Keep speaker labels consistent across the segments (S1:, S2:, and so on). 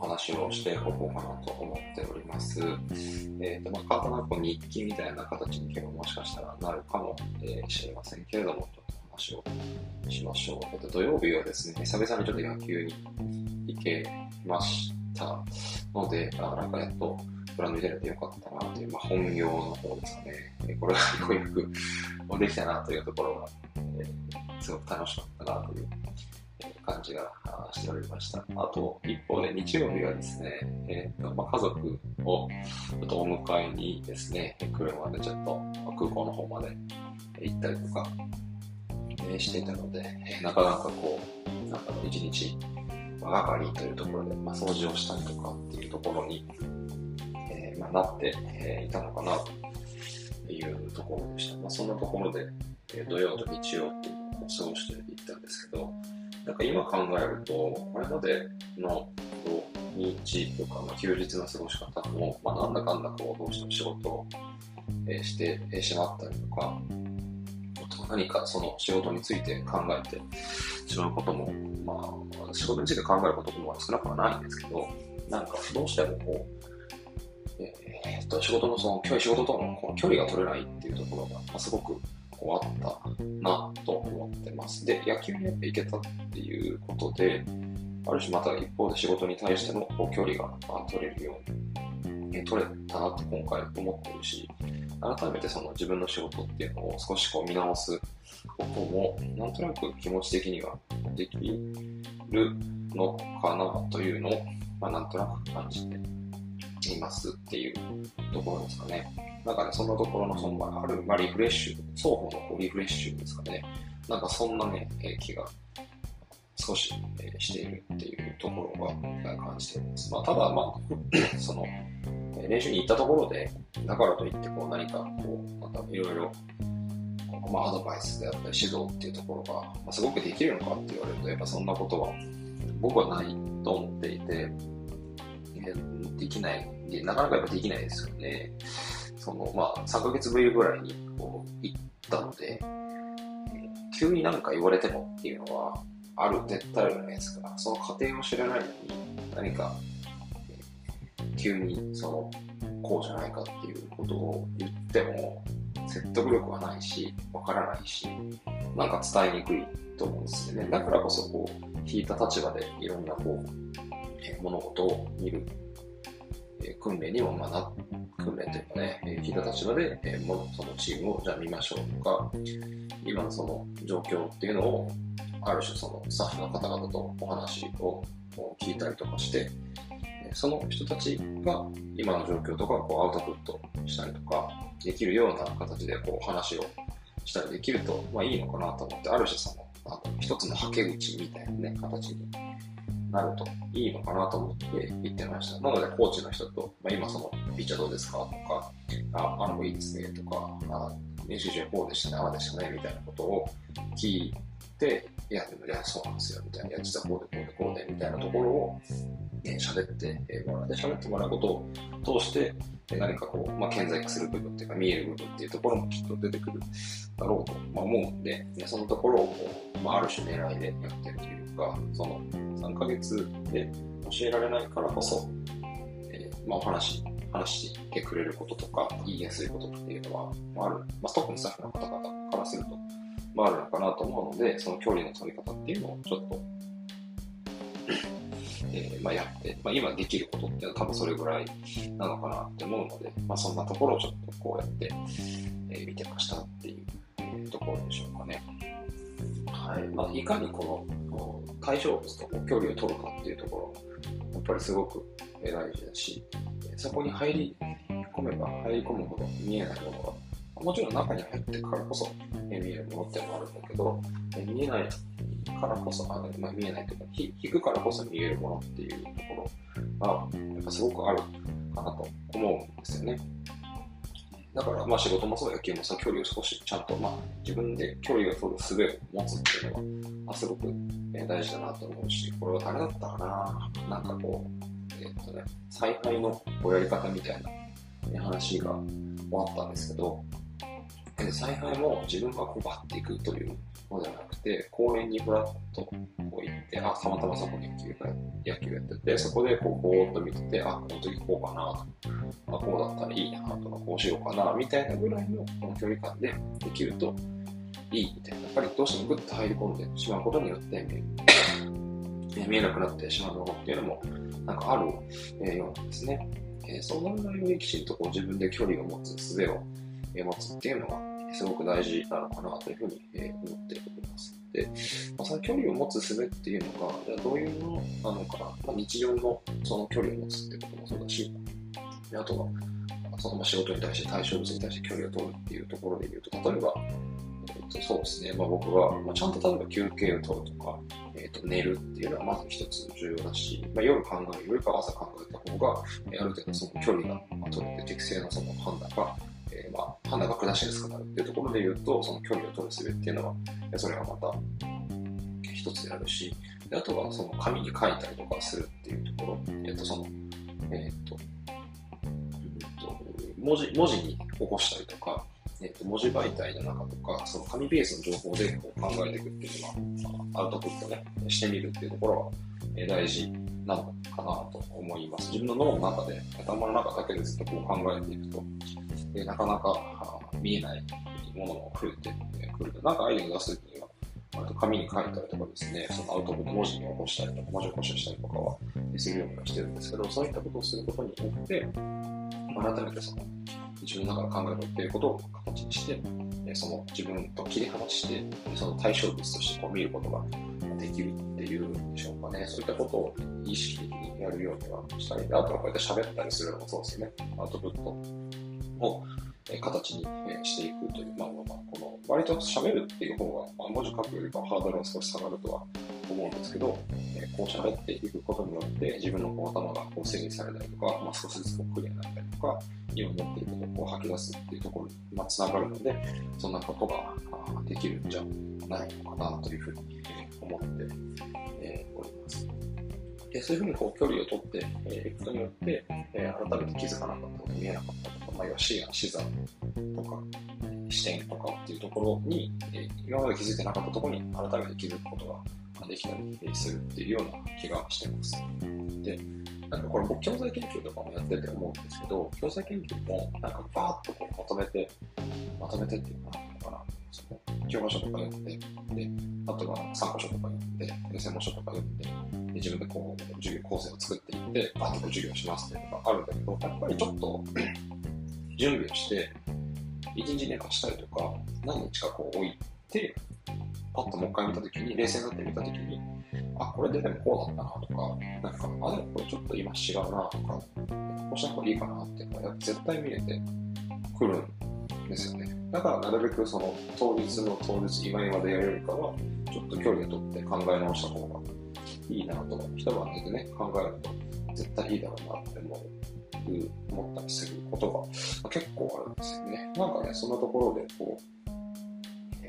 S1: 話をしていこうかなと思っております。え、ー、と、まあ、簡単なこう日記みたいな形にももしかしたらなるかもしれませんけれども、ちょっと話をしましょう。えっ、と、土曜日はですね、久々にちょっと野球に行けましたので、あなんかやっとご覧見れてよかったなという、まあ、本業の方ですかね。これがようやくできたなというところが、えー、すごく楽しかったなという感じがしておりました。あと、一方で日曜日はですね、えーとまあ、家族をちょっとお迎えにですね、車でちょっと空港の方まで行ったりとか、え、していたので、え、なかなかこう、なんか一日、まあ、係というところで、まあ、掃除をしたりとかっていうところに、えーまあ、なって、えー、いたのかなというところでした。まあ、そんなところで、えー、土曜と日曜っていうのを過ごしていったんですけど、なんか今考えると、これまでの日とか、まあ、休日の過ごし方も、まあ、なんだかんだこう、どうしても仕事を、え、してしまったりとか、何かその仕事について考えてしまうことも、まあ、仕事について考えることも少なくはないんですけど、なんかどうしてもこう、えー、っと、仕事のその、仕事とのこの距離が取れないっていうところが、まあ、すごくこうあったなと思ってます。で、野球にやっぱ行けたっていうことで、ある種また一方で仕事に対してのこう距離が取れるように、取れたなと今回思ってるし、改めてその自分の仕事っていうのを少しこう見直すことも、なんとなく気持ち的にはできるのかなというのを、まあ、なんとなく感じていますっていうところですかね。なんかね、そんなところの、その、ある、まあ、リフレッシュ、双方のこうリフレッシュですかね。なんかそんなね、え気が少し、えしているっていうところが感じています。まあ、ただ、まあ、その、練習に行ったところで、だからといって、こう、何か、こう、またいろいろ、まあ、アドバイスであったり指導っていうところが、まあ、すごくできるのかって言われると、やっぱそんなことは僕はないと思っていて、できない、なかなかやっぱできないですよね。その、まあ、3ヶ月ぶりぐらいにこう行ったので、急に何か言われてもっていうのは、ある、絶対あるじゃないですか。その過程を知らないのに、何か、急に、その、こうじゃないかっていうことを言っても、説得力はないし、わからないし、なんか伝えにくいと思うんですよね。だからこそ、こう、引いた立場でいろんな、こう、物事を見る、え訓練にもまあな訓練というかね、え聞いた立場で、えー、もそのチームをじゃあ見ましょうとか、今のその状況っていうのを、ある種そのスタッフの方々とお話を聞いたりとかして、その人たちが今の状況とかこうアウトプットしたりとか、できるような形でこう話をしたりできると、まあいいのかなと思って、ある種その、あの一つのはけ口みたいなね、形になるといいのかなと思って言ってました。なので、コーチの人と、まあ、今その、ピッチャーどうですかとか、あ、あの子いいですねとか、あ練習中こうでしたね、ああでしたね、みたいなことを聞い、いや、でも、いや、そうなんですよ、みたいな、いや、実はこうで、こうで、こうで、みたいなところを、え喋ってもらって、喋ってもらうことを通して、何かこう、まあ、顕在化する部分っていうか、見える部分っていうところもきっと出てくるだろうと、まあ、思うんで、そのところをこう、まあ、ある種狙いでやってるというか、その3ヶ月で教えられないからこそ、えー、まあ、お話、話してくれることとか、言いやすいことっていうのは、まあ、ある、まあ、特にスタッフの方々からすると、まあ、あるのかなと思うので、その距離の取り方っていうのをちょっと えー、まあ、やって、まあ、今できることっていうのは多分それぐらいなのかなって思うので、まあ、そんなところをちょっとこうやって、えー、見てましたっていう、えー、ところでしょうかね。はい。まあ、いかにこの対象物と距離を取るかっていうところ、やっぱりすごく大事だし、そこに入り込めば入り込むほど見えないものが、もちろん中に入ってからこそ見えるものってのもあるんだけど、見えないからこそ、あのまあ、見えないというか、引くからこそ見えるものっていうところが、やっぱすごくあるかなと思うんですよね。だから、まあ仕事もそう、野球もそう、距離を少しちゃんと、まあ自分で距離を取る術を持つっていうのは、あ、すごく、え大事だなと思うし、これは誰だったかな。なんかこう、え、っとね、采配のこうやり方みたいな、話が終わったんですけど、采配も自分がこうバッていくというのではなくて、公園にふらっとこう行って、あ、たまたまそこに野球やってて、そこでこうぼーっと見てて、あ、この時こうかなと、あ、こうだったらいいなとか、こうしようかな、みたいなぐらいのこの距離感でできるといいみたいな。やっぱりどうしてもぐっと入り込んでしまうことによって見え見えなくなってしまうものっていうのもなんかある、えー、ようなんですね。えー、その場合にきちんとこう自分で距離を持つ術を、えー、持つっていうのがすごく大事なのかなというふうに、え、思っております。で、まあ、その距離を持つ術っていうのが、じゃあどういうものなのかな、まあ、日常のその距離を持つってこともそうだし、であとは、その仕事に対して対象物に対して距離を取るっていうところで言うと、例えば、と、そうですね、まあ、僕は、まあ、ちゃんと例えば休憩を取るとか、えー、と寝るっていうのはまず一つ重要だし、まあ、夜考えるよりか朝考えた方が、え、ある程度その距離が取れて適正なその判断が、えー、まあ、判断が下しやすくなるっていうところで言うと、その距離を取るすべっていうのは、それはまた一つであるし、あとはその紙に書いたりとかするっていうところ、えっ、ー、と、その、えっ、ー、と、文字文字に起こしたりとか、えっと、文字媒体の中とか、その紙ベースの情報でこう考えていくっていうのは、まあ、アウトプットね、してみるっていうところは、え大事なのかなと思います。自分の脳の中で、頭の中だけでずっとこう考えていくと、えなかなか見えないものも増えてくる。なんかアイデアを出すときには、割と紙に書いたりとかですね、そのアウトプット文字に起こしたりとか、文字起こししたりとかはするようにはしてるんですけど、そういったことをすることによって、改めてその自分の中で考えるっていうことを形にして、その自分と切り離して、その対象物としてこう見ることができるっていうんでしょうかね。そういったことを意識的にやるようにはしたり、あとはこうやって喋ったりするのもそうですよね。アウトプットを形にしていくという、まあまあ、この割と喋るっていう方が、ま、文字書くよりかハードルが少し下がるとは思うんですけど、えこう喋っていくことによって自分のこう頭がこう整理されたりとか、まあ、少しずつこうクリアになったりとか、今持っていることをこう吐き出すっていうところに、まあ、つながるので、そんなことができるんじゃないのかなというふうに思って、えおります。でそういうふうにこう距離を取ってい、くことによって、え、改めて気づかなかったこと、見えなかったこと、まあ、要は視野、視座とか、視点とかっていうところに、え、今まで気づいてなかったところに改めて気づくことができたりするっていうような気がしてます。で、なんかこれ僕教材研究とかもやってて思うんですけど、教材研究もなんかバーッとこうまとめて、まとめてっていうのかな、その教科書とか読んで、で、あとは参考書とか読んで、で専門書とか読んで、で自分でこう授業構成を作っていって、バーッとこう授業しますっていうのがあるんだけど、やっぱりちょっと準備をして、1日寝かしたりとか、何日かこう置いて、パッともう一回見たときに、冷静になってみたときに、あ、これででもこうだったなとか、なんか、あ、でもこれちょっと今違うなとか、こうした方がいいかなっていうのは絶対見えてくるんですよね。だからなるべくその当日の当日、今今でやるよりかは、ちょっと距離を取って考え直した方がいいなと、一晩寝てね、考えると絶対いいだろうなって思う。思ったりすることが結構あるんですよね。なんかね、そんなところでこう、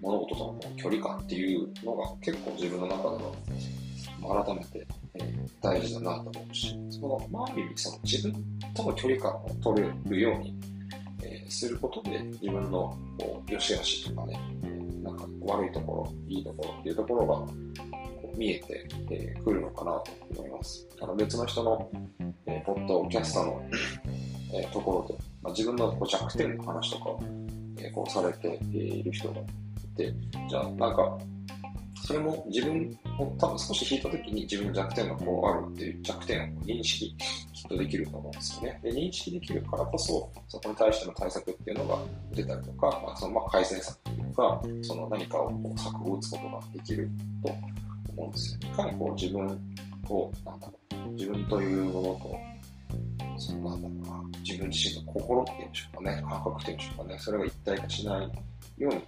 S1: 物事との距離感っていうのが結構自分の中では改めて、え、大事だなと思うし、その、まあ、ある意味その自分との距離感を取れるように、え、することで自分のこう良し悪しとかね、なんか悪いところ、いいところっていうところが見えてく、えー、るのかなと思います。あの別の人の、えー、ポッドキャスターの、えー、ところで、まあ、自分のこう弱点の話とか、えー、こうされている人がいて、じゃあなんか、それも自分を多分少し引いた時に自分の弱点がこうあるっていう弱点を認識きっとできると思うんですよね。で認識できるからこそ、そこに対しての対策っていうのが出たりとか、まあ、そのまあ改善策というか、その何かをこう策を打つことができると思うんです。いかにこう自分を、なんだろう、自分というものと、そのなんだろうな、自分自身の心っていうんでしょうかね、感覚っていうんでしょうかね、それが一体化しないように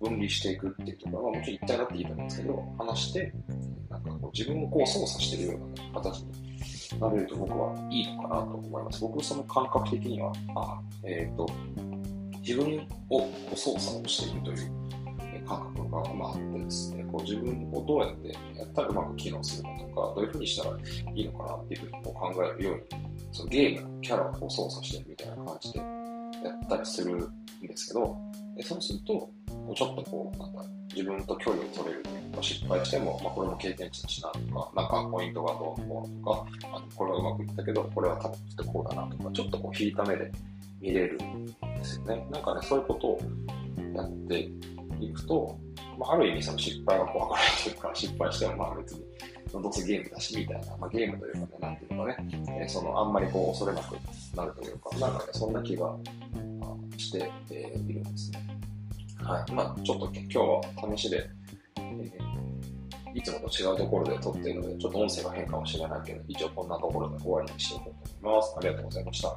S1: 分離していくっていうところは、もちろん一体だっていいと思うんですけど、話して、なんかこう自分をこう操作してるような形になれると僕はいいのかなと思います。僕その感覚的には、あえ、ー、と、自分を操作をしているという感覚が、まあ、あってですね、こう自分をどうやってやったらうまく機能するのとか、どういうふうにしたらいいのかなっていうふうにこう考えるように、そのゲームのキャラを操作してるみたいな感じでやったりするんですけど、そうすると、ちょっとこう、なんか、自分と距離を取れるというか、失敗しても、まあ、これも経験値だしなとか、なんかポイントがどうのこうとか、あこれはうまくいったけど、これは多分きっとこうだなとか、ちょっとこう引いた目で見れるんですよね。なんかね、そういうことをやっていくと、まあ、ある意味その失敗が怖くないというか、失敗してもまあ別に、どうせゲームだしみたいな、まあ、ゲームというかね、なんていうかね、えー、そのあんまりこう恐れなくなるというか、なんかね、そんな気がして、えー、いるんですね。はい。まあちょっと今日は試しで、えー、いつもと違うところで撮っているので、ちょっと音声が変かもしれないけど、一応こんなところで終わりにしようと思います。ありがとうございました。